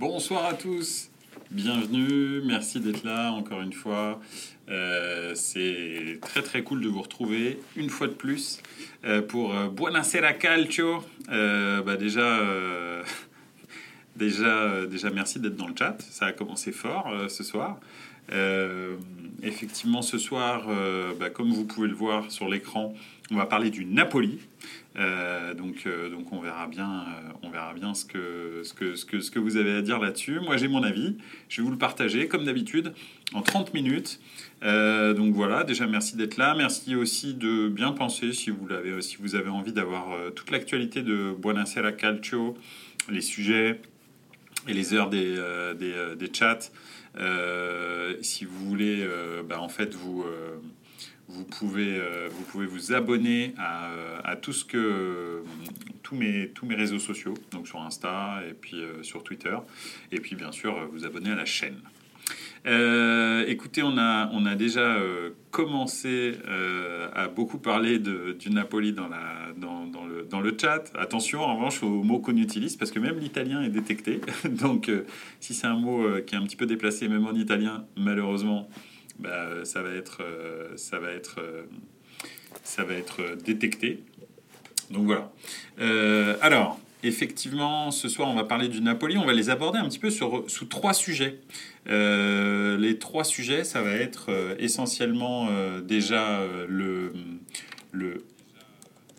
Bonsoir à tous, bienvenue, merci d'être là encore une fois. Euh, c'est très très cool de vous retrouver une fois de plus euh, pour euh, Buonasera Calcio. Euh, bah déjà, déjà, déjà merci d'être dans le chat, ça a commencé fort ce soir. Effectivement, ce soir, bah, comme vous pouvez le voir sur l'écran, on va parler du Napoli. Euh, donc, euh, donc on verra bien, euh, on verra bien ce que, ce que, ce que, ce que vous avez à dire là-dessus. Moi, j'ai mon avis. Je vais vous le partager, comme d'habitude, en 30 minutes. Donc voilà, déjà merci d'être là. Merci aussi de bien penser si vous, l'avez, si vous avez envie d'avoir toute l'actualité de Buonasera Calcio, les sujets et les heures des, des, des chats. Si vous voulez, bah, en fait, vous, vous, pouvez, euh, vous pouvez vous abonner à, euh, à tout ce que, tous, mes, tous mes réseaux sociaux, donc sur Insta et puis euh, sur Twitter. Et puis, bien sûr, vous abonner à la chaîne. Écoutez, on a, on a déjà commencé à beaucoup parler de, du Napoli dans, la, dans, le, dans le chat. Attention en revanche aux mots qu'on utilise parce que même l'italien est détecté. Donc si c'est un mot qui est un petit peu déplacé, même en italien, malheureusement, bah, ça va être, euh, ça va être, euh, ça va être euh, détecté. Donc voilà. Alors, effectivement, ce soir, on va parler du Napoli. On va les aborder un petit peu sur, sous trois sujets. Les trois sujets, ça va être essentiellement déjà le, le,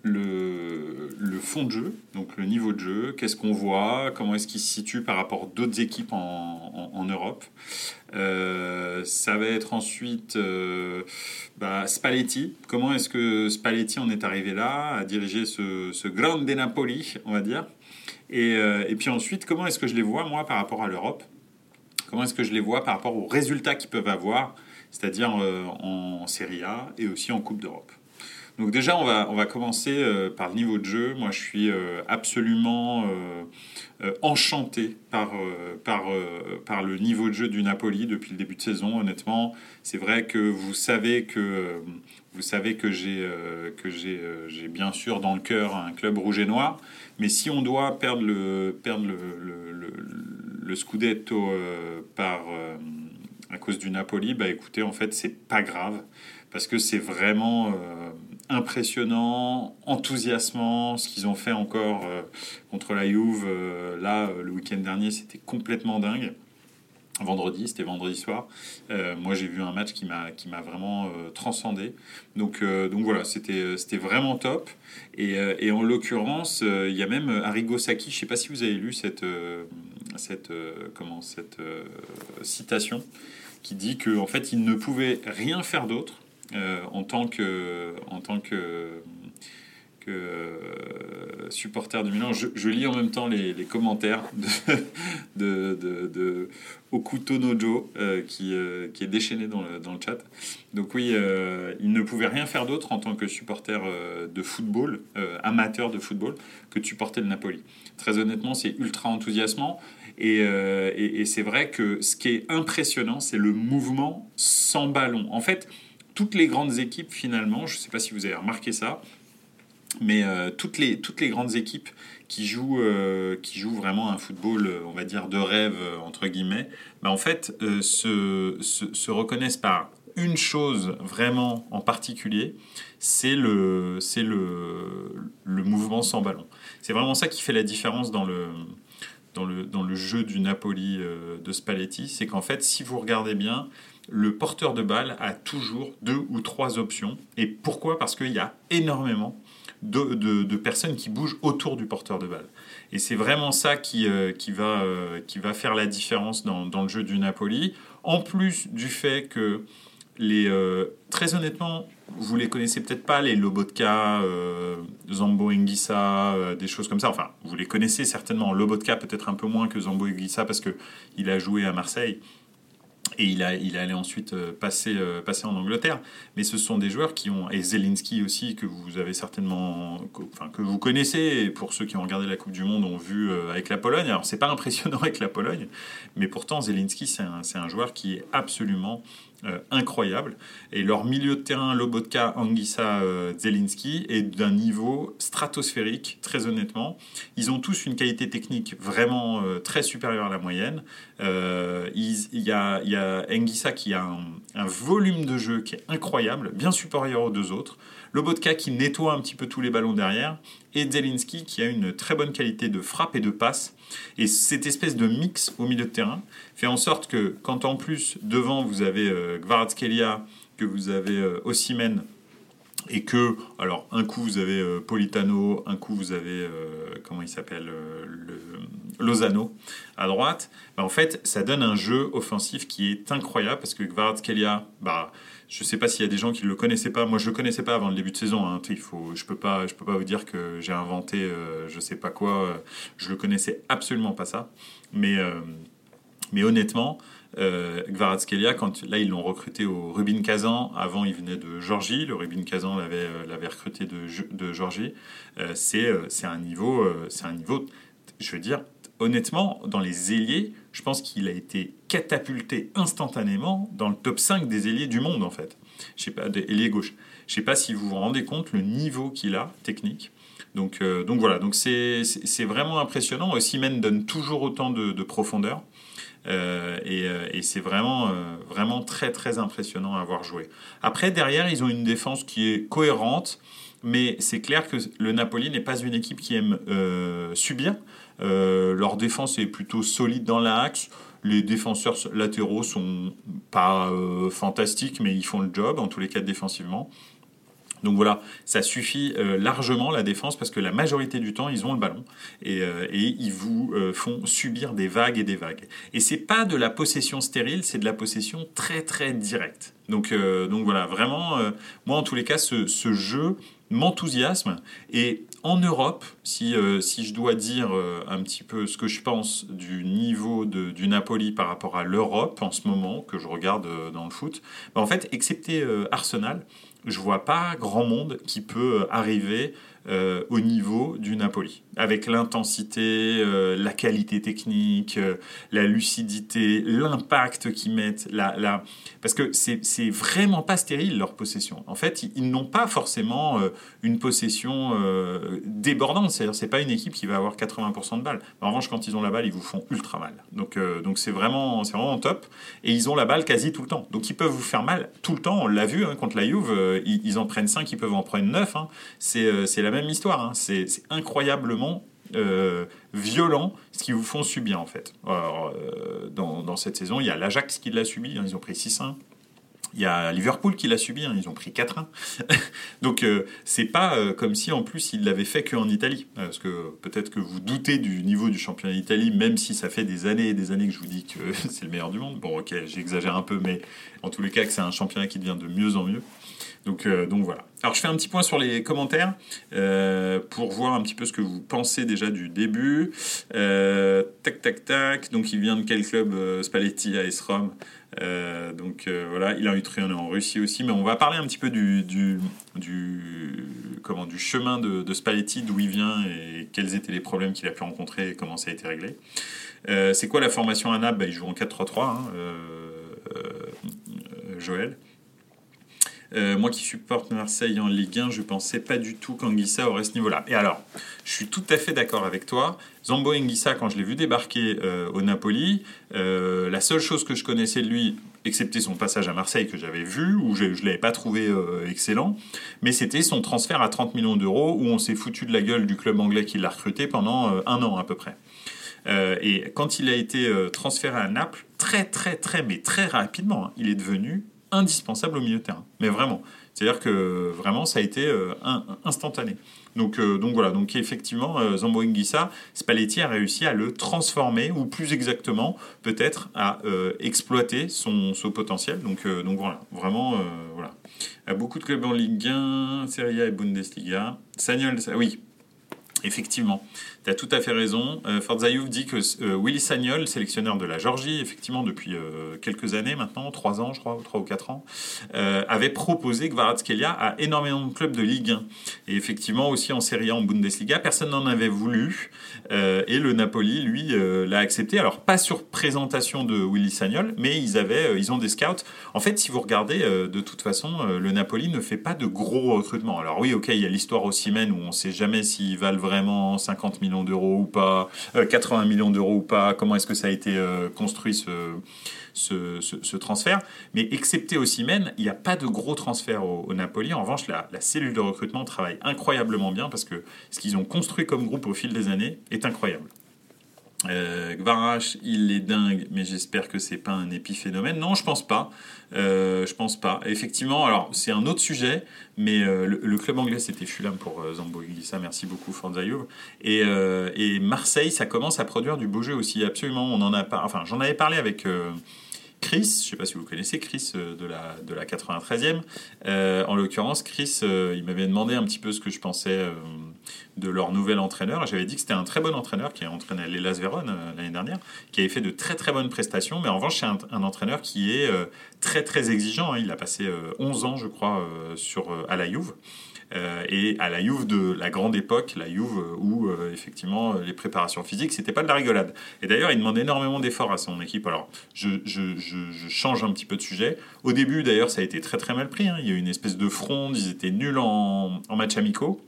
le, fond de jeu, donc le niveau de jeu, qu'est-ce qu'on voit, comment est-ce qu'il se situe par rapport d'autres équipes en Europe. Euh, ça va être ensuite euh, bah, Spalletti. Comment est-ce que Spalletti en est arrivé là, à diriger ce, ce Grande Napoli, on va dire. Et, euh, et puis ensuite, comment est-ce que je les vois, moi, par rapport à l'Europe? Comment est-ce que je les vois par rapport aux résultats qu'ils peuvent avoir, c'est-à-dire euh, en Serie A et aussi en Coupe d'Europe? Donc déjà, on va, on va commencer euh, par le niveau de jeu. Moi, je suis euh, absolument euh, enchanté par, par, par le niveau de jeu du Napoli depuis le début de saison. Honnêtement, c'est vrai que vous savez que, vous que j'ai j'ai bien sûr dans le cœur un club rouge et noir. Mais si on doit perdre le, perdre le, le, Scudetto par, à cause du Napoli, bah écoutez, en fait, c'est pas grave parce que c'est vraiment impressionnant, enthousiasmant, ce qu'ils ont fait encore euh, contre la Juve. euh, là, euh, le week-end dernier, c'était complètement dingue. Vendredi, c'était vendredi soir. Moi, j'ai vu un match qui m'a qui m'a vraiment transcendé. Donc donc voilà, c'était c'était vraiment top. Et, en l'occurrence, il y a même Arrigo Sacchi. Je sais pas si vous avez lu cette cette comment cette citation qui dit que en fait, il ne pouvait rien faire d'autre en tant que en tant que euh, supporter du Milan. Je, lis en même temps les, commentaires de, de, de, de Okuto Nojo euh, qui, euh, qui est déchaîné dans le, dans le chat. Donc oui, euh, il ne pouvait rien faire d'autre en tant que supporter euh, de football, euh, amateur de football, que de supporter le Napoli. Très honnêtement, c'est ultra enthousiasmant. Et, euh, et, et c'est vrai que ce qui est impressionnant, c'est le mouvement sans ballon. En fait, toutes les grandes équipes, finalement, je ne sais pas si vous avez remarqué ça, mais euh, toutes, les, grandes équipes qui jouent, euh, vraiment un football, euh, on va dire, de rêve, entre guillemets, bah, en fait, se, se, se reconnaissent par une chose vraiment en particulier, c'est le, le, le mouvement sans ballon. C'est vraiment ça qui fait la différence dans le, dans le, dans le jeu du Napoli euh, de Spalletti. C'est qu'en fait, si vous regardez bien, le porteur de balle a toujours deux ou trois options. Et pourquoi? Parce qu'il y a énormément de, de, personnes qui bougent autour du porteur de balle. Et c'est vraiment ça qui, euh, qui, va, euh, qui va faire la différence dans, dans, le jeu du Napoli. En plus du fait que les, très honnêtement, vous les connaissez peut-être pas, les Lobotka, euh, Zambo Enguissa, euh, des choses comme ça. Enfin, vous les connaissez certainement. Lobotka peut-être un peu moins que Zambo Enguissa parce qu'il a joué à Marseille. Et il, a, il est allé ensuite euh, passer, euh, passer en Angleterre. Mais ce sont des joueurs qui ont. Et Zelinski aussi, que vous avez certainement. Que, enfin, que vous connaissez. Pour ceux qui ont regardé la Coupe du Monde, ont vu euh, avec la Pologne. Alors, c'est pas impressionnant avec la Pologne. Mais pourtant, Zelinski, c'est un, un joueur qui est absolument euh, incroyable. Et leur milieu de terrain, Lobotka, Anguissa, euh, Zelinski, est d'un niveau stratosphérique, très honnêtement. Ils ont tous une qualité technique vraiment euh, très supérieure à la moyenne. Il y, a, y a Anguissa qui a un, un, volume de jeu qui est incroyable, bien supérieur aux deux autres. Lobotka qui nettoie un petit peu tous les ballons derrière. Et Zelinski qui a une très bonne qualité de frappe et de passe. Et cette espèce de mix au milieu de terrain fait en sorte que quand en plus devant vous avez euh, que vous avez euh, et que, alors, un coup vous avez euh, Politano, un coup vous avez, euh, comment il s'appelle, le, Lozano à droite, bah, en fait, ça donne un jeu offensif qui est incroyable parce que Kvaratskhelia, bah, je ne sais pas s'il y a des gens qui ne le connaissaient pas. Moi, je ne le connaissais pas avant le début de saison. Hein. Il faut, je ne peux, pas, peux pas vous dire que j'ai inventé euh, je ne sais pas quoi. Je ne le connaissais absolument pas ça. Mais, euh, mais honnêtement, euh, quand là ils l'ont recruté au Rubin Kazan, avant il venait de Georgie, le Rubin Kazan l'avait euh, recruté de, de Georgie. c'est c'est un niveau, c'est un niveau, je veux dire, honnêtement, dans les ailiers, je pense qu'il a été catapulté instantanément dans le top 5 des ailiers du monde, en fait. Je sais pas, des ailiers gauche. Je sais pas si vous vous rendez compte le niveau qu'il a, technique. Donc, euh, voilà, donc c'est vraiment impressionnant. Ossimène donne toujours autant de, profondeur. Euh, euh, et, c'est vraiment, vraiment très très impressionnant à avoir joué. Après, derrière, ils ont une défense qui est cohérente, mais c'est clair que le Napoli n'est pas une équipe qui aime subir. Euh, leur défense est plutôt solide dans l'axe. Les défenseurs latéraux sont pas euh, fantastiques, mais ils font le job, en tous les cas défensivement. Donc voilà, ça suffit euh, largement la défense parce que la majorité du temps ils ont le ballon et, ils vous font subir des vagues et des vagues. Et c'est pas de la possession stérile, c'est de la possession très très directe. Donc donc voilà, vraiment, moi en tous les cas ce, jeu m'enthousiasme et en Europe, si, euh, je dois dire euh, un petit peu ce que je pense du niveau du Napoli par rapport à l'Europe en ce moment, que je regarde euh, dans le foot, bah, en fait, excepté Arsenal, je vois pas grand monde qui peut arriver euh, au niveau du Napoli, avec l'intensité, euh, la qualité technique, euh, la lucidité, l'impact qu'ils mettent, la, la... parce que c'est vraiment pas stérile leur possession. En fait, ils, n'ont pas forcément une possession débordante, c'est-à-dire c'est pas une équipe qui va avoir 80% de balles. En revanche, quand ils ont la balle, ils vous font ultra mal. Donc donc c'est vraiment vraiment top et ils ont la balle quasi tout le temps. Donc ils peuvent vous faire mal tout le temps. On l'a vu hein, contre la Juve, ils, en prennent 5, ils peuvent en prendre 9. Hein. C'est la même histoire. Hein. C'est incroyablement euh, violent ce qu'ils vous font subir en fait. Euh, dans, cette saison, il y a l'Ajax qui l'a subi, hein. ils ont pris 6-1. Il y a Liverpool qui l'a subi, hein. ils ont pris 4-1. Donc euh, c'est pas comme si en plus ils l'avaient fait qu'en Italie. Parce que peut-être que vous doutez du niveau du championnat d'Italie, même si ça fait des années et des années que je vous dis que c'est le meilleur du monde. Bon ok, j'exagère un peu, mais en tous les cas que c'est un championnat qui devient de mieux en mieux. Donc, euh, donc voilà. Alors je fais un petit point sur les commentaires euh, pour voir un petit peu ce que vous pensez déjà du début. Euh, tac tac tac. Donc il vient de quel club Spalletti à Esrom donc voilà, il a eu traîné en Russie aussi, mais on va parler un petit peu du, comment, du chemin de, de Spalletti, d'où il vient et quels étaient les problèmes qu'il a pu rencontrer et comment ça a été réglé. c'est quoi la formation à Naples bah, Il joue en 4-3-3, hein, Joël. Euh, moi qui supporte Marseille en Ligue 1, je pensais pas du tout qu'Anguissa aurait ce niveau-là. Et alors, je suis tout à fait d'accord avec toi. Zambo Anguissa, quand je l'ai vu débarquer euh, au Napoli, euh, la seule chose que je connaissais de lui, excepté son passage à Marseille que j'avais vu, où je ne l'avais pas trouvé excellent, mais c'était son transfert à 30 millions d'euros, où on s'est foutu de la gueule du club anglais qui l'a recruté pendant un an à peu près. et quand il a été transféré à Naples, très très très mais très rapidement, hein, il est devenu indispensable au milieu de terrain. Mais vraiment. C'est-à-dire que vraiment, ça a été euh, instantané. Donc, euh, donc voilà, donc effectivement, euh, Zambo Spalletti a réussi à le transformer, ou plus exactement, peut-être à exploiter son, son, potentiel. Donc, donc voilà, vraiment, voilà. beaucoup de clubs en Ligue 1, Serie A et Bundesliga. Sagnol, oui, Effectivement, tu as tout à fait raison. Euh, Forza dit que euh, Willy Sagnol, sélectionneur de la Georgie, effectivement depuis euh, quelques années maintenant, trois ans je crois, trois ou quatre ans, euh, avait proposé Kvaratskhelia à énormément de clubs de Ligue 1. Et effectivement aussi en Serie A, en Bundesliga, personne n'en avait voulu. et le Napoli, lui, l'a accepté. Alors pas sur présentation de Willy Sagnol, mais ils, avaient, ils ont des scouts. En fait, si vous regardez, de toute façon, le Napoli ne fait pas de gros recrutements. Alors oui, ok, il y a l'histoire au Siemens où on ne sait jamais s'ils valent vraiment vraiment 50 millions d'euros ou pas, 80 euh, millions d'euros ou pas, comment est-ce que ça a été euh, construit ce, transfert. Mais excepté au Siemens, il n'y a pas de gros transfert au, Napoli. En revanche, la, la, cellule de recrutement travaille incroyablement bien parce que ce qu'ils ont construit comme groupe au fil des années est incroyable. Euh, il est dingue, mais j'espère que c'est pas un épiphénomène. Non, je pense pas. Euh, je pense pas. Effectivement, alors c'est un autre sujet, mais euh, le, club anglais c'était Fulham pour euh, Zambo Iglissa. Merci beaucoup Fanzayoub. Et, et Marseille, ça commence à produire du beau jeu aussi. Absolument, on en a pas. Enfin, j'en avais parlé avec. Chris, je ne sais pas si vous connaissez Chris de la, de la 93e. en l'occurrence, Chris, il m'avait demandé un petit peu ce que je pensais de leur nouvel entraîneur. J'avais dit que c'était un très bon entraîneur qui a entraîné l'Elas Vérone euh, l'année dernière, qui avait fait de très très bonnes prestations, mais en revanche c'est un, entraîneur qui est euh, très très exigeant. Hein. Il a passé 11 euh, ans, je crois, sur, à la Juve. Et à la Juve de la grande époque, la Juve où effectivement les préparations physiques c'était pas de la rigolade. Et d'ailleurs il demande énormément d'efforts à son équipe. Alors je, change un petit peu de sujet. Au début d'ailleurs ça a été très très mal pris. Hein. Il y a eu une espèce de fronde, ils étaient nuls en, en match amicaux.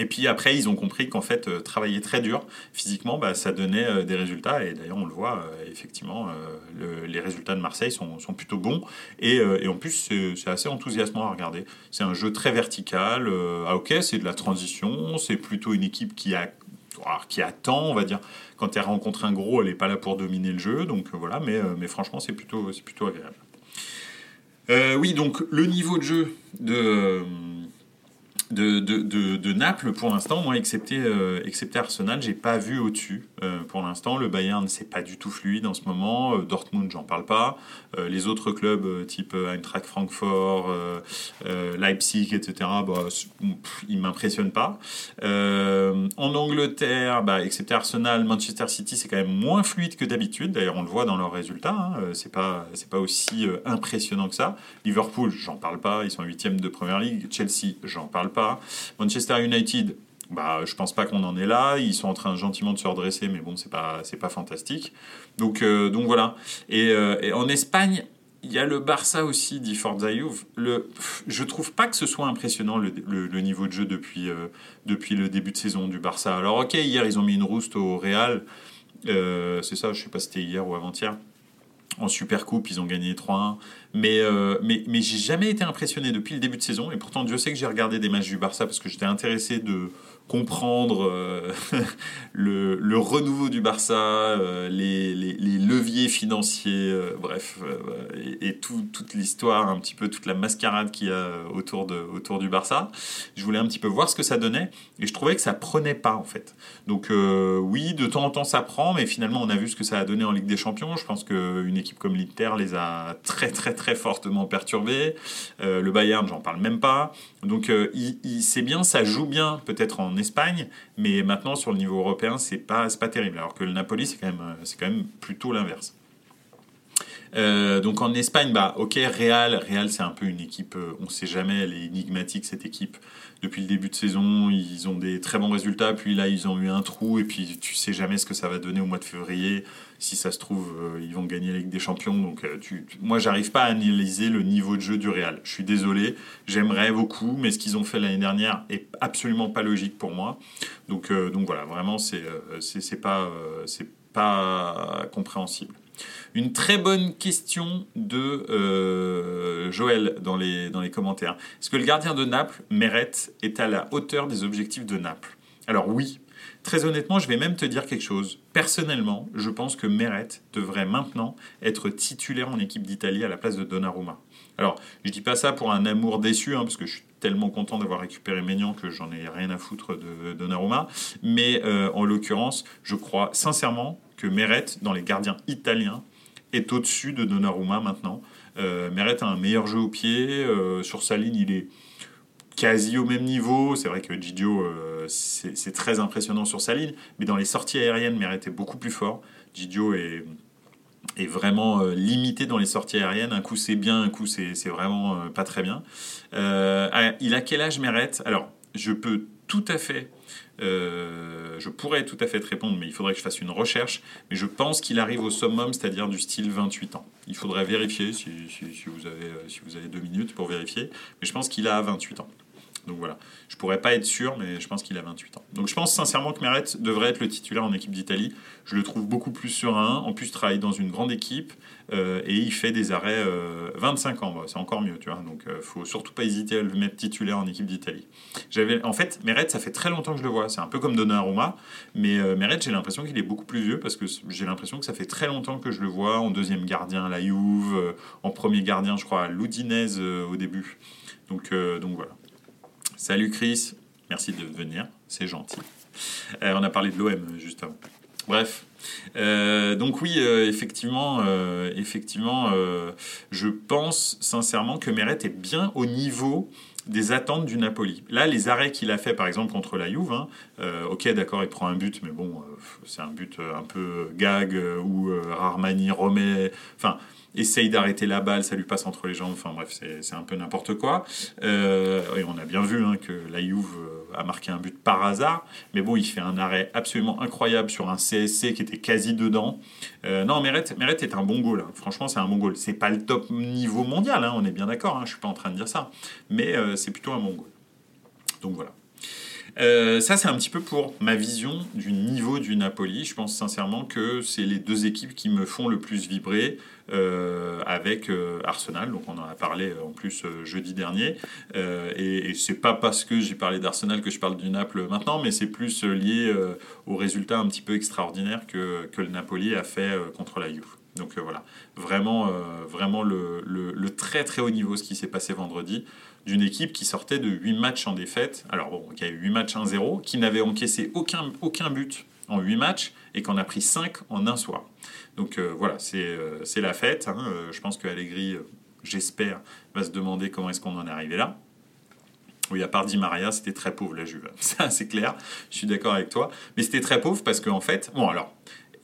Et puis après, ils ont compris qu'en fait, euh, travailler très dur physiquement, bah, ça donnait euh, des résultats. Et d'ailleurs, on le voit, euh, effectivement, les résultats de Marseille sont, plutôt bons. Et, en plus, c'est assez enthousiasmant à regarder. C'est un jeu très vertical. ah ok, c'est de la transition. C'est plutôt une équipe qui a qui attend, on va dire. Quand elle rencontre un gros, elle n'est pas là pour dominer le jeu. Donc voilà, mais, mais franchement, c'est plutôt, plutôt agréable. oui, donc le niveau de jeu de de, de, Naples, pour l'instant, moi, excepté, euh, excepté Arsenal, j'ai pas vu au-dessus. Euh, pour l'instant, le Bayern, c'est pas du tout fluide en ce moment. Euh, Dortmund, j'en parle pas. les autres clubs, type Eintracht Francfort, Leipzig, etc., bah, ils m'impressionnent pas. en Angleterre, bah, excepté Arsenal, Manchester City, c'est quand même moins fluide que d'habitude. D'ailleurs, on le voit dans leurs résultats. Hein. C'est pas, c'est pas aussi impressionnant que ça. Liverpool, j'en parle pas. Ils sont huitième de première ligue. Chelsea, j'en parle pas. Manchester United, bah, je pense pas qu'on en est là. Ils sont en train gentiment de se redresser, mais bon, c'est pas, c'est pas fantastique. Donc, euh, donc voilà. Euh, et, en Espagne, il y a le Barça aussi, dit Forza Le, je trouve pas que ce soit impressionnant le, le, niveau de jeu depuis, euh, depuis le début de saison du Barça. Alors, ok, hier, ils ont mis une rouste au Real. c'est ça, je sais pas si c'était hier ou avant-hier en Super Coupe, ils ont gagné 3-1. Mais, euh, mais, mais j'ai jamais été impressionné depuis le début de saison. Et pourtant, Dieu sait que j'ai regardé des matchs du Barça parce que j'étais intéressé de, comprendre euh, le, renouveau du Barça, euh, les, leviers financiers, euh, bref, et, et tout, toute l'histoire, un petit peu toute la mascarade qu'il y a autour, de, autour du Barça. Je voulais un petit peu voir ce que ça donnait, et je trouvais que ça prenait pas en fait. Donc oui, de temps en temps ça prend, mais finalement on a vu ce que ça a donné en Ligue des Champions. Je pense qu'une équipe comme l'Inter les a très très très fortement perturbés. le Bayern, j'en parle même pas. Donc c'est bien, ça joue bien peut-être en Espagne, mais maintenant sur le niveau européen, c'est pas, pas terrible. Alors que le Napoli, c'est quand, même, quand même plutôt l'inverse. Euh, donc en Espagne, bah ok, Real, Real c'est un peu une équipe, euh, on sait jamais, elle est énigmatique cette équipe. Depuis le début de saison, ils ont des très bons résultats, puis là ils ont eu un trou, et puis tu sais jamais ce que ça va donner au mois de février si ça se trouve, euh, ils vont gagner la Ligue des Champions. Donc, euh, tu, moi, j'arrive pas à analyser le niveau de jeu du Real. Je suis désolé, j'aimerais beaucoup, mais ce qu'ils ont fait l'année dernière est absolument pas logique pour moi. Donc, donc voilà, vraiment, c'est c'est pas pas compréhensible. Une très bonne question de Joël dans les, dans les commentaires. Est-ce que le gardien de Naples, Meret, est à la hauteur des objectifs de Naples? Alors oui, Très honnêtement, je vais même te dire quelque chose. Personnellement, je pense que Meret devrait maintenant être titulaire en équipe d'Italie à la place de Donnarumma. Alors, je dis pas ça pour un amour déçu, hein, parce que je suis tellement content d'avoir récupéré Maignan que j'en ai rien à foutre de Donnarumma. Mais euh, en l'occurrence, je crois sincèrement que Meret, dans les gardiens italiens, est au-dessus de Donnarumma maintenant. Euh, Meret a un meilleur jeu au pied. Euh, sur sa ligne, il est quasi au même niveau. C'est vrai que Gigio, c'est très impressionnant sur sa ligne, mais dans les sorties aériennes, Meret est beaucoup plus fort. Gigio est vraiment limité dans les sorties aériennes. Un coup c'est bien, un coup c'est vraiment pas très bien. Ah, il a quel âge Meret? Alors, je peux tout à fait euh, je pourrais tout à fait te répondre, mais il faudrait que je fasse une recherche. Mais je pense qu'il arrive au summum, c'est-à-dire du style 28 ans. Il faudrait vérifier si, vous avez, euh, si vous avez deux minutes pour vérifier. Mais je pense qu'il a 28 ans. Donc voilà, je pourrais pas être sûr, mais je pense qu'il a 28 ans. Donc je pense sincèrement que Meret devrait être le titulaire en équipe d'Italie. Je le trouve beaucoup plus serein. En plus, il travaille dans une grande équipe euh, et il fait des arrêts 25 euh, ans. c'est encore mieux, tu vois. Donc euh, faut surtout pas hésiter à le mettre titulaire en équipe d'Italie. J'avais, en fait, Meret, ça fait très longtemps que je le vois. C'est un peu comme Donnarumma, mais Meret, j'ai l'impression qu'il est beaucoup plus vieux parce que j'ai l'impression que ça fait très longtemps que je le vois en deuxième gardien à la Juve, en premier gardien, je crois, à l'Udinese au début. Donc, donc voilà. Salut Chris, merci de venir, c'est gentil. Euh, on a parlé de l'OM juste avant. Bref, euh, donc oui, euh, effectivement, effectivement je pense sincèrement que Meret est bien au niveau des attentes du Napoli. Là, les arrêts qu'il a fait, par exemple, contre la Juve, hein, ok, d'accord, il prend un but, mais bon, c'est un but un peu gag, où Armani remet... Enfin, essaye d'arrêter la balle, ça lui passe entre les jambes, enfin bref, c'est un peu n'importe quoi. Euh, et on a bien vu hein, que la Juve euh, a marqué un but par hasard, mais bon, il fait un arrêt absolument incroyable sur un CSC qui était quasi dedans. Euh, non, Meret, Meret est un bon goal, hein. franchement, c'est un bon goal. C'est pas le top niveau mondial, hein, on est bien d'accord, je suis pas en train de dire ça, mais c'est plutôt un bon goal. Donc voilà. Euh, ça, c'est un petit peu pour ma vision du niveau du Napoli. Je pense sincèrement que c'est les deux équipes qui me font le plus vibrer euh, avec euh, Arsenal. Donc, on en a parlé en plus jeudi dernier. et, et c'est pas parce que j'ai parlé d'Arsenal que je parle du Naples maintenant, mais c'est plus lié au résultat un petit peu extraordinaire que, le Napoli a fait contre la Juve. Donc voilà, vraiment, vraiment le, très très haut niveau ce qui s'est passé vendredi d'une équipe qui sortait de 8 matchs en défaite. Alors bon, y a eu 8 matchs 1-0, qui n'avait encaissé aucun, aucun but en 8 matchs et qu'on a pris 5 en un soir. Donc euh, voilà, euh, c'est la fête. Hein. Euh, je pense que Allegri, j'espère, va se demander comment est-ce qu'on en est arrivé là. Oui, à part Di Maria, c'était très pauvre la Juve. Ça, c'est clair. Je suis d'accord avec toi. Mais c'était très pauvre parce qu'en fait, bon, alors,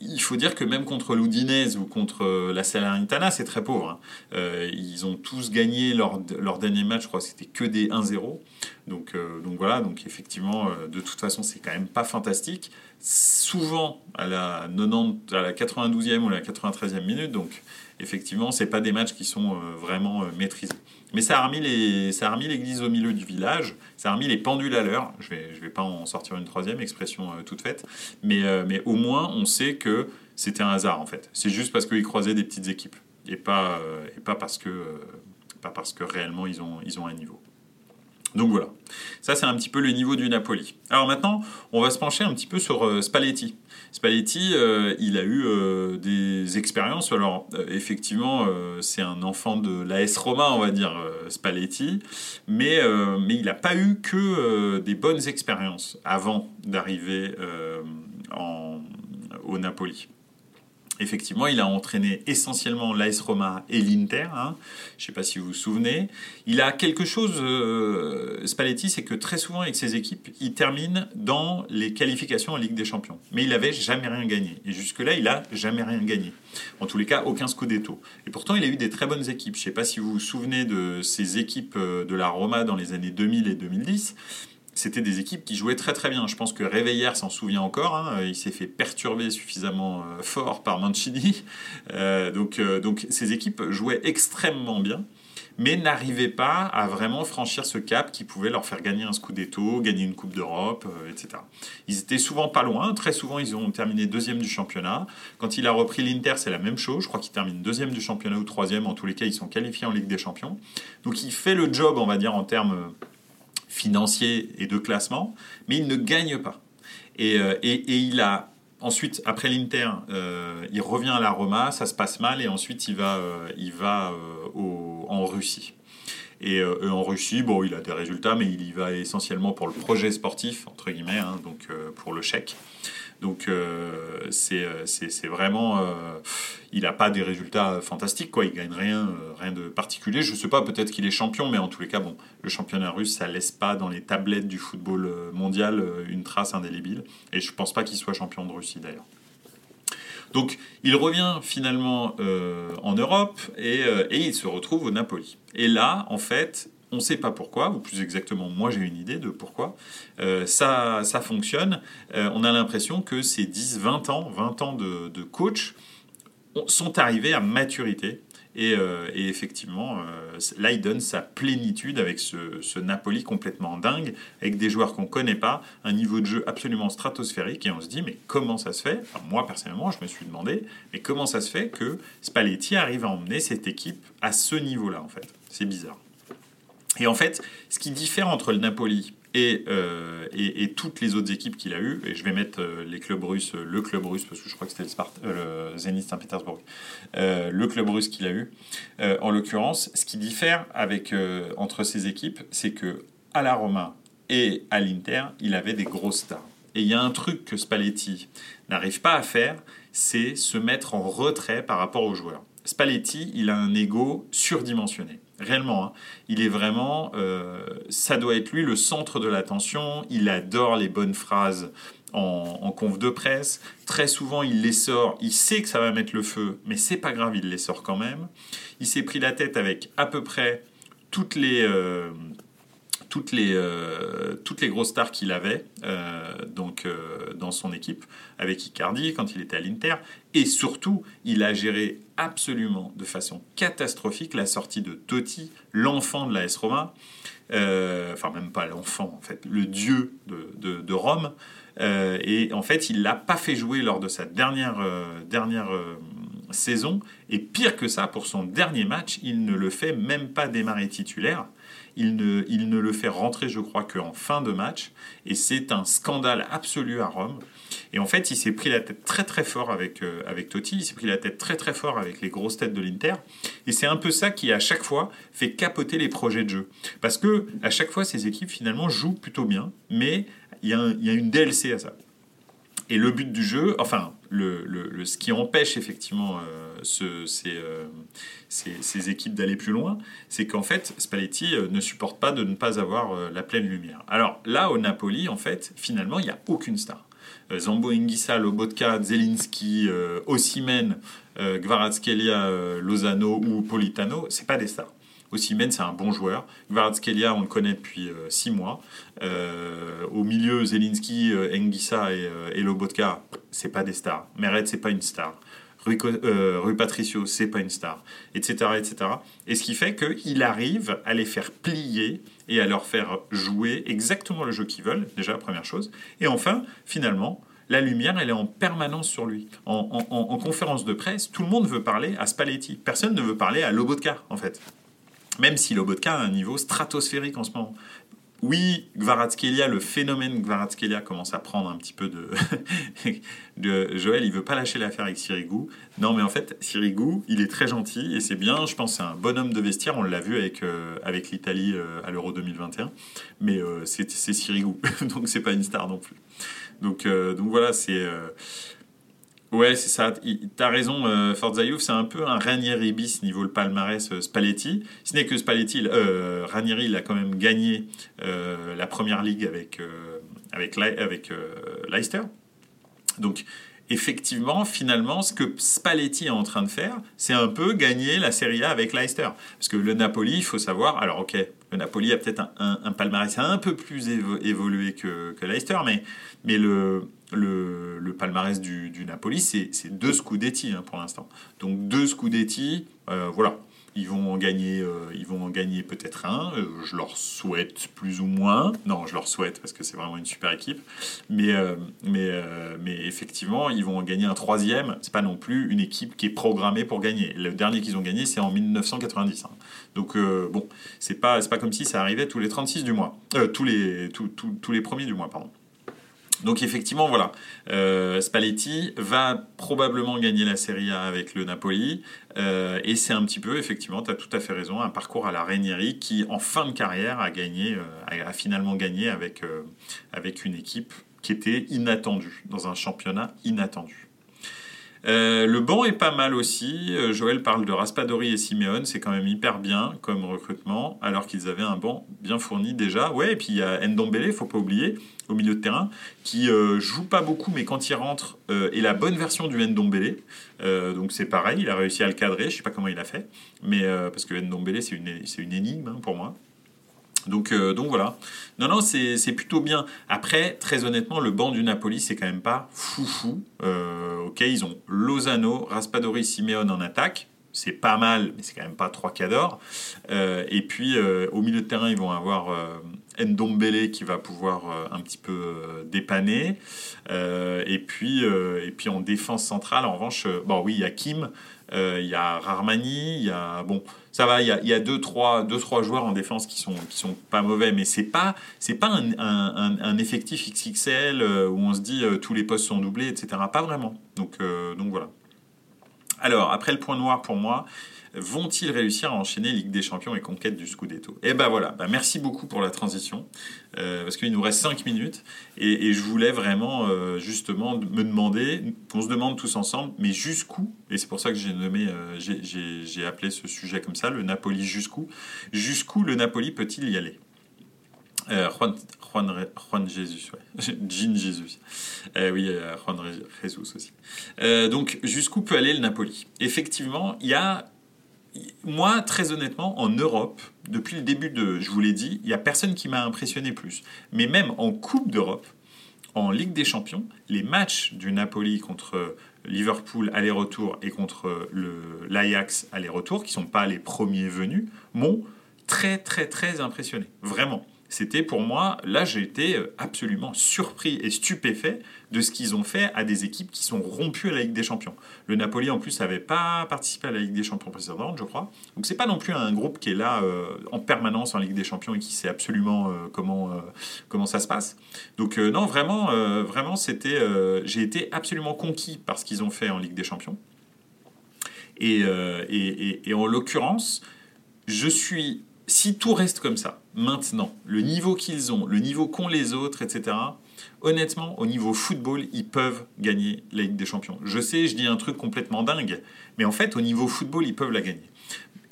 il faut dire que même contre l'Oudinez ou contre euh, la Salernitana, c'est très pauvre. Hein. Euh, ils ont tous gagné leur, leur dernier match, je crois que c'était que des 1-0. Donc, euh, donc voilà, donc effectivement, de toute façon, c'est quand même pas fantastique. Souvent à la, 90, à la 92e ou la 93e minute, donc effectivement, c'est pas des matchs qui sont vraiment maîtrisés. Mais ça a remis l'église au milieu du village, ça a remis les pendules à l'heure. Je vais, je vais pas en sortir une troisième expression euh, toute faite, mais, euh, mais au moins on sait que c'était un hasard en fait. C'est juste parce qu'ils croisaient des petites équipes et pas, euh, parce que, réellement ils ont un niveau. Donc voilà, ça c'est un petit peu le niveau du Napoli. Alors maintenant, on va se pencher un petit peu sur Spalletti. Spalletti, euh, il a eu euh, des expériences. Alors, euh, effectivement, c'est un enfant de l'AS Roma, on va dire, Spalletti, mais, mais il n'a pas eu que des bonnes expériences avant d'arriver au Napoli. Effectivement, il a entraîné essentiellement l'AS Roma et l'Inter. Hein. Je ne sais pas si vous vous souvenez. Il a quelque chose, euh, Spalletti, c'est que très souvent avec ses équipes, il termine dans les qualifications en Ligue des Champions. Mais il n'avait jamais rien gagné. Et jusque-là, il n'a jamais rien gagné. En tous les cas, aucun Scudetto. Et pourtant, il a eu des très bonnes équipes. Je ne sais pas si vous vous souvenez de ces équipes euh, de la Roma dans les années 2000 et 2010 c'était des équipes qui jouaient très très bien. Je pense que Réveillère s'en souvient encore. Hein. Il s'est fait perturber suffisamment euh, fort par Mancini. Euh, donc, euh, donc ces équipes jouaient extrêmement bien, mais n'arrivaient pas à vraiment franchir ce cap qui pouvait leur faire gagner un Scudetto, gagner une Coupe d'Europe, etc. Ils étaient souvent pas loin. Très souvent, ils ont terminé deuxième du championnat. Quand il a repris l'Inter, c'est la même chose. Je crois qu'il termine deuxième du championnat ou troisième. En tous les cas, ils sont qualifiés en Ligue des Champions. Donc il fait le job, on va dire, en termes financier et de classement, mais il ne gagne pas. Et, euh, et, il a ensuite, après l'Inter, euh, il revient à la Roma, ça se passe mal, et ensuite il va, euh, il va en Russie. Et, en Russie, bon, il a des résultats, mais il y va essentiellement pour le projet sportif, entre guillemets, hein, donc pour le chèque. Donc c'est vraiment... il n'a pas des résultats fantastiques, quoi. il gagne rien, rien de particulier. Je ne sais pas, peut-être qu'il est champion, mais en tous les cas, bon, le championnat russe, ça laisse pas dans les tablettes du football mondial une trace indélébile. Et je ne pense pas qu'il soit champion de Russie d'ailleurs. Donc il revient finalement euh, en Europe euh, et, il se retrouve au Napoli. Et là, en fait, on ne sait pas pourquoi, ou plus exactement, moi j'ai une idée de pourquoi, euh, ça, fonctionne. on a l'impression que ces 10, 20 ans, 20 ans de, coach sont arrivés à maturité euh, et, effectivement, euh, là, il donne sa plénitude avec ce, Napoli complètement dingue, avec des joueurs qu'on ne connaît pas, un niveau de jeu absolument stratosphérique, et on se dit, mais comment ça se fait? Moi, personnellement, je me suis demandé, mais comment ça se fait que Spalletti arrive à emmener cette équipe à ce niveau-là, en fait? C'est bizarre. Et en fait, ce qui diffère entre le Napoli euh, et, et, toutes les autres équipes qu'il a eues, et je vais mettre euh, les clubs russes, euh, le club russe, parce que je crois que c'était le, le Zénith Saint-Pétersbourg, le club russe qu'il a eu, en l'occurrence, ce qui diffère avec, entre ces équipes, c'est que à la Roma et à l'Inter, il avait des grosses stars. Et il y a un truc que Spalletti n'arrive pas à faire, c'est se mettre en retrait par rapport aux joueurs. Spalletti, il a un ego surdimensionné. Réellement, hein. il est vraiment, euh, ça doit être lui le centre de l'attention. Il adore les bonnes phrases en, en, conf de presse. Très souvent, il les sort. Il sait que ça va mettre le feu, mais c'est pas grave, il les sort quand même. Il s'est pris la tête avec à peu près toutes les, euh, toutes les, euh, toutes les grosses stars qu'il avait euh, donc, euh, dans son équipe, avec Icardi quand il était à l'Inter. Et surtout, il a géré absolument de façon catastrophique la sortie de Totti, l'enfant de la S Roma. enfin, même pas l'enfant, en fait, le dieu de, de, Rome. et en fait, il l'a pas fait jouer lors de sa dernière, dernière saison. Et pire que ça, pour son dernier match, il ne le fait même pas démarrer titulaire. Il ne, il ne le fait rentrer, je crois, qu'en fin de match. Et c'est un scandale absolu à Rome. Et en fait, il s'est pris la tête très très fort avec, euh, avec Totti, il s'est pris la tête très très fort avec les grosses têtes de l'Inter. Et c'est un peu ça qui, à chaque fois, fait capoter les projets de jeu. Parce que, à chaque fois, ces équipes, finalement, jouent plutôt bien, mais il y, y a une DLC à ça. Et le but du jeu, enfin, le, ce qui empêche effectivement euh, euh, ces, équipes d'aller plus loin, c'est qu'en fait, Spalletti euh, ne supporte pas de ne pas avoir la pleine lumière. Alors là, au Napoli, en fait, finalement, il n'y a aucune star. Zambo Enguissa, Lobotka, Zelinski, Osimen, Gvaratskelia, Lozano ou Politano, c'est pas des stars. Osimhen, c'est un bon joueur. Kvaratskhelia, on le connaît depuis 6 euh, mois. Euh, au milieu, Zelinski, euh, Engissa et, et Lobotka, c'est pas des stars. Meret, c'est pas une star. Rui, Rui Patricio, c'est pas une star, etc., etc. Et ce qui fait qu'il arrive à les faire plier et à leur faire jouer exactement le jeu qu'ils veulent, déjà première chose. Et enfin, finalement, la lumière, elle est en permanence sur lui. En, en, conférence de presse, tout le monde veut parler à Spalletti. Personne ne veut parler à Lobotka, en fait. Même si Lobotka a un niveau stratosphérique en ce moment. Oui, Gvaratskelia, le phénomène Gvaratskelia commence à prendre un petit peu de... Joël, il veut pas lâcher l'affaire avec Sirigu. Non, mais en fait, Sirigu, il est très gentil et c'est bien. Je pense c'est un bonhomme de vestiaire. On l'a vu avec, euh, avec l'Italie euh, à l'Euro 2021. Mais euh, c'est Sirigu, donc c'est pas une star non plus. Donc, donc voilà, c'est Ouais, c'est ça. T'as raison, euh, c'est un peu un Ranieri bis niveau le palmarès euh, Spalletti. Ce n'est que Spalletti, euh, Ranieri, il a quand même gagné euh, la première ligue avec, avec, avec Leicester. Donc, effectivement, finalement, ce que Spalletti est en train de faire, c'est un peu gagner la Serie A avec Leicester. Parce que le Napoli, il faut savoir, alors ok, le Napoli a peut-être un, palmarès un peu plus évolué que, Leicester, mais, mais le, le, palmarès du, Napoli, c'est deux Scudetti hein, pour l'instant. Donc deux Scudetti, euh, voilà. Ils vont en gagner, euh, ils vont gagner peut-être un. Euh, je leur souhaite plus ou moins. Non, je leur souhaite parce que c'est vraiment une super équipe. Mais, mais, mais effectivement, ils vont en gagner un troisième. C'est pas non plus une équipe qui est programmée pour gagner. Le dernier qu'ils ont gagné, c'est en 1990. Hein. Donc bon, c'est pas, pas comme si ça arrivait tous les 36 du mois. tous, les, tous les premiers du mois, pardon. Donc effectivement, voilà, euh, Spalletti va probablement gagner la Serie A avec le Napoli, euh, et c'est un petit peu, effectivement, tu as tout à fait raison, un parcours à la Ranieri qui, en fin de carrière, a, gagné, euh, a, finalement gagné avec, une équipe qui était inattendu, dans un championnat inattendu. Euh, le banc est pas mal aussi. Euh, Joël parle de Raspadori et Simeone, c'est quand même hyper bien comme recrutement, alors qu'ils avaient un banc bien fourni déjà. Ouais, et puis il y a Ndombele, faut pas oublier, au milieu de terrain, qui euh, joue pas beaucoup, mais quand il rentre, est la bonne version du Ndombele. donc c'est pareil, il a réussi à le cadrer, je sais pas comment il a fait, mais parce que Ndombele c'est une, c'est une énigme hein, pour moi. Donc, euh, donc voilà. Non, non, c'est plutôt bien. Après, très honnêtement, le banc du Napoli, c'est quand même pas foufou. Euh, ok, ils ont Lozano, Raspadori, Simeone en attaque. C'est pas mal, mais c'est quand même pas trois cadors. Euh, et puis, au milieu de terrain, ils vont avoir Ndombele qui va pouvoir un petit peu dépanner. et, puis, et puis, en défense centrale, en revanche, bon, oui, il y a Kim, il y a Rarmani, il y a. Bon ça va, il y a, deux, trois, deux, trois joueurs en défense qui sont, qui sont pas mauvais, mais c'est pas, c'est pas un, un, effectif XXL euh, où on se dit euh, tous les postes sont doublés, etc. Pas vraiment. Donc, euh, donc voilà. Alors, après le point noir pour moi, vont-ils réussir à enchaîner Ligue des Champions et conquête du Scudetto? Et eh ben voilà, bah, merci beaucoup pour la transition, euh, parce qu'il nous reste 5 minutes, et, je voulais vraiment euh, justement me demander, qu'on se demande tous ensemble, mais jusqu'où, et c'est pour ça que j'ai nommé, euh, j'ai appelé ce sujet comme ça, le Napoli jusqu'où, jusqu'où le Napoli peut-il y aller? Juan, Juan, Jesus. Jean Jesus. oui, Juan Jesus aussi. donc, jusqu'où peut aller le Napoli? Effectivement, il y a moi, très honnêtement, en Europe, depuis le début de, je vous l'ai dit, il n'y a personne qui m'a impressionné plus. Mais même en Coupe d'Europe, en Ligue des Champions, les matchs du Napoli contre Liverpool aller-retour et contre l'Ajax aller-retour, qui ne sont pas les premiers venus, m'ont très très très impressionné. Vraiment. C'était pour moi, là j'ai été euh, absolument surpris et stupéfait de ce qu'ils ont fait à des équipes qui sont rompues à la Ligue des Champions. Le Napoli en plus n'avait pas participé à la Ligue des Champions précédente, je crois. Donc c'est pas non plus un groupe qui est là euh, en permanence en Ligue des Champions et qui sait absolument euh, comment, comment ça se passe. Donc non, vraiment, vraiment c'était, j'ai été absolument conquis par ce qu'ils ont fait en Ligue des Champions. et, en l'occurrence, je suis si tout reste comme ça, maintenant, le niveau qu'ils ont, le niveau qu'ont les autres, etc., honnêtement, au niveau football, ils peuvent gagner la Ligue des Champions. Je sais, je dis un truc complètement dingue, mais en fait, au niveau football, ils peuvent la gagner.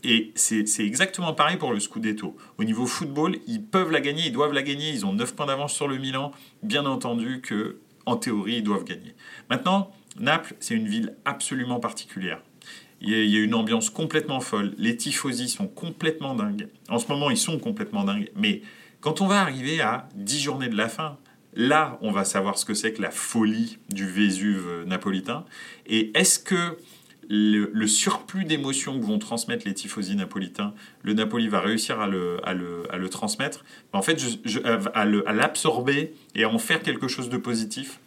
Et c'est exactement pareil pour le Scudetto. Au niveau football, ils peuvent la gagner, ils doivent la gagner, ils ont 9 points d'avance sur le Milan. Bien entendu que, en théorie, ils doivent gagner. Maintenant, Naples, c'est une ville absolument particulière. Il y, a, une ambiance complètement folle. Les tifosi sont complètement dingues. En ce moment, ils sont complètement dingues. Mais quand on va arriver à 10 journées de la fin, là, on va savoir ce que c'est que la folie du Vésuve napolitain. Et est-ce que le, surplus d'émotions que vont transmettre les tifosi napolitains, le Napoli va réussir à le, transmettre, en fait, à l'absorber et à en faire quelque chose de positif?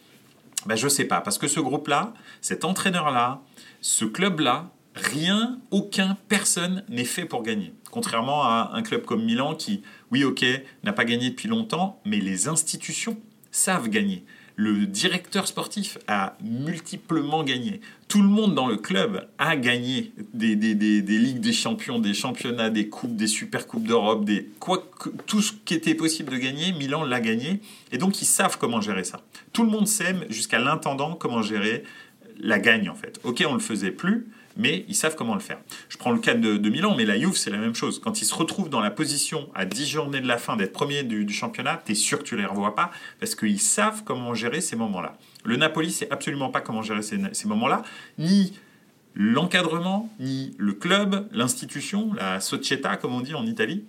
Ben, Je ne sais pas. Parce que ce groupe-là, cet entraîneur-là, ce club-là, rien, aucun, personne n'est fait pour gagner. Contrairement à un club comme Milan qui, oui, ok, n'a pas gagné depuis longtemps, mais les institutions savent gagner. Le directeur sportif a multiplement gagné. Tout le monde dans le club a gagné des, des, des, des ligues des champions, des championnats, des coupes, des super coupes d'Europe, des quoi, tout ce qui était possible de gagner, Milan l'a gagné. Et donc ils savent comment gérer ça. Tout le monde sait, jusqu'à l'intendant, comment gérer la gagne en fait. Ok, on le faisait plus, mais ils savent comment le faire. Je prends le cas de, Milan, mais la Juve, c'est la même chose. Quand ils se retrouvent dans la position à 10 journées de la fin d'être premier du, championnat, tu es sûr que tu les revois pas, parce qu'ils savent comment gérer ces moments-là. Le Napoli, c'est absolument pas comment gérer ces, moments-là, ni l'encadrement, ni le club, l'institution, la società, comme on dit en Italie,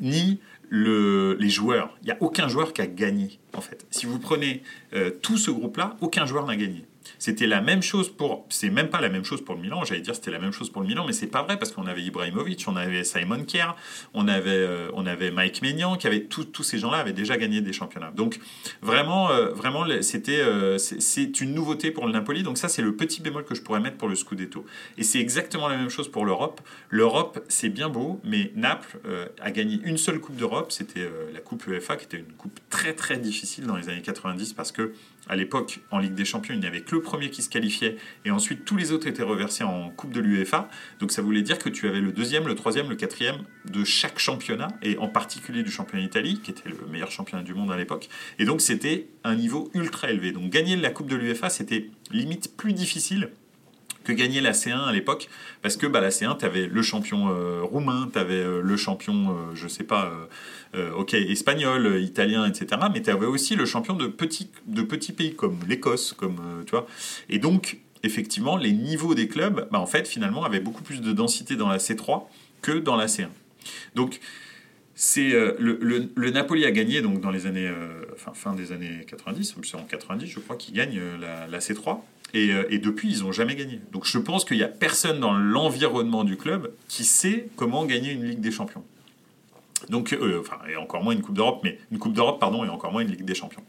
ni les joueurs. Il n'y a aucun joueur qui a gagné, en fait. Si vous prenez euh, tout ce groupe-là, aucun joueur n'a gagné. C'était la même chose pour. C'est même pas la même chose pour le Milan. J'allais dire c'était la même chose pour le Milan, mais c'est pas vrai parce qu'on avait Ibrahimovic, on avait Simon Kier, on avait, euh, on avait Mike Maignan, qui avait tous ces gens-là avaient déjà gagné des championnats. Donc vraiment, euh, vraiment, c'était euh, c'est une nouveauté pour le Napoli. Donc ça, c'est le petit bémol que je pourrais mettre pour le Scudetto. Et c'est exactement la même chose pour l'Europe. L'Europe, c'est bien beau, mais Naples a gagné une seule Coupe d'Europe. C'était la Coupe UEFA, qui était une coupe très très difficile dans les années 90 parce que à l'époque, en Ligue des Champions, il n'y avait que le premier qui se qualifiait, et ensuite tous les autres étaient reversés en Coupe de l'UEFA. Donc ça voulait dire que tu avais le deuxième, le troisième, le quatrième de chaque championnat, et en particulier du championnat Italie, qui était le meilleur championnat du monde à l'époque. Et donc c'était un niveau ultra élevé. Donc gagner la Coupe de l'UEFA, c'était limite plus difficile que gagner la C1 à l'époque, parce que bah, la C1, tu avais le champion euh, roumain, tu avais euh, le champion, euh, je sais pas, ok, espagnol, italien, etc., mais tu avais aussi le champion de petits, de petits pays comme l'Écosse, comme, tu vois. Et donc, effectivement, les niveaux des clubs, bah, en fait, finalement, avaient beaucoup plus de densité dans la C3 que dans la C1. Donc, c'est le, le, Napoli a gagné donc dans les années fin des années 90 c'est en 90 je crois qu'il gagne la C3 euh, et, depuis, ils n'ont jamais gagné. Donc je pense qu'il n'y a personne dans l'environnement du club qui sait comment gagner une Ligue des Champions. Donc, euh, enfin, et encore moins une Coupe d'Europe, mais une Coupe d'Europe, pardon, et encore moins une Ligue des Champions.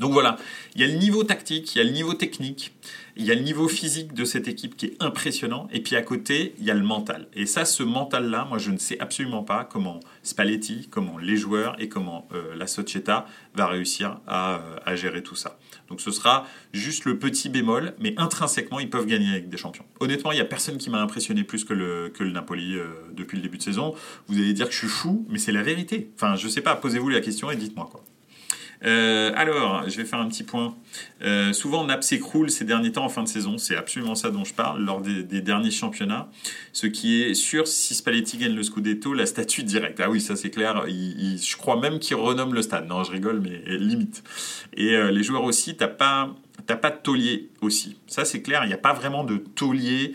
Donc voilà, il y a le niveau tactique, il y a le niveau technique, il y a le niveau physique de cette équipe qui est impressionnant, et puis à côté, il y a le mental. Et ça, ce mental-là, moi, je ne sais absolument pas comment Spalletti, comment les joueurs et comment euh, la Società va réussir à, à, gérer tout ça. Donc ce sera juste le petit bémol, mais intrinsèquement, ils peuvent gagner avec des champions. Honnêtement, il n'y a personne qui m'a impressionné plus que le, Napoli euh, depuis le début de saison. Vous allez dire que je suis fou, mais c'est la vérité. Enfin, je sais pas, posez-vous la question et dites-moi quoi. Euh, alors, je vais faire un petit point. Euh, souvent, Naples s'écroule ces derniers temps en fin de saison. C'est absolument ça dont je parle lors des, derniers championnats. Ce qui est sûr, si Spalletti gagne le Scudetto, la statue directe. Ah oui, ça c'est clair. je crois même qu'il renomme le stade. Non, je rigole, mais limite. Et euh, les joueurs aussi, t'as pas, pas de taulier aussi. Ça c'est clair. Il n'y a pas vraiment de taulier.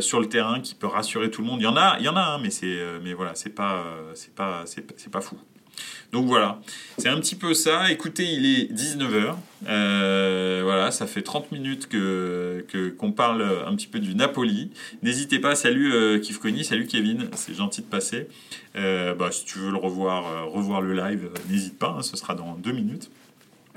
sur le terrain qui peut rassurer tout le monde. Il y en a, il y en a, hein, mais c'est, mais voilà, c'est pas, c'est pas, c'est pas fou. Donc voilà, c'est un petit peu ça. Écoutez, il est 19h. Euh, voilà, ça fait 30 minutes que, qu'on parle un petit peu du Napoli. N'hésitez pas, salut euh, salut Kevin, c'est gentil de passer. Euh, bah, si tu veux le revoir, revoir le live, n'hésite pas, hein, ce sera dans deux minutes.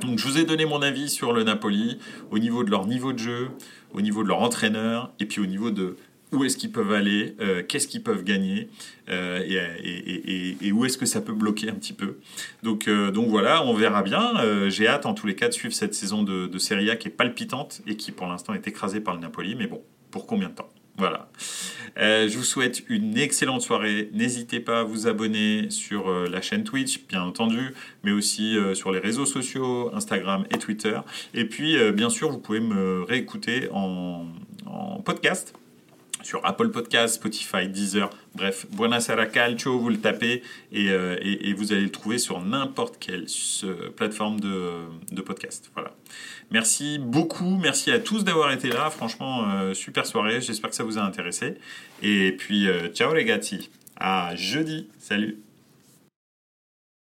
Donc je vous ai donné mon avis sur le Napoli au niveau de leur niveau de jeu, au niveau de leur entraîneur et puis au niveau de où est-ce qu'ils peuvent aller, euh, qu'est-ce qu'ils peuvent gagner euh, et, où est-ce que ça peut bloquer un petit peu. Donc, euh, donc voilà, on verra bien. J'ai hâte en tous les cas de suivre cette saison de, Serie A qui est palpitante et qui pour l'instant est écrasée par le Napoli. Mais bon, pour combien de temps? Voilà. je vous souhaite une excellente soirée. N'hésitez pas à vous abonner sur la chaîne Twitch, bien entendu, mais aussi sur les réseaux sociaux, Instagram et Twitter. Et puis, bien sûr, vous pouvez me réécouter en podcast sur Apple Podcast, Spotify, Deezer, bref, Buonasera Calcio, vous le tapez euh, et, et, vous allez le trouver sur n'importe quelle euh, plateforme de, podcast. Voilà. Merci beaucoup, merci à tous d'avoir été là. Franchement, euh, super soirée. J'espère que ça vous a intéressé. Et puis, ciao les gars, à jeudi. Salut.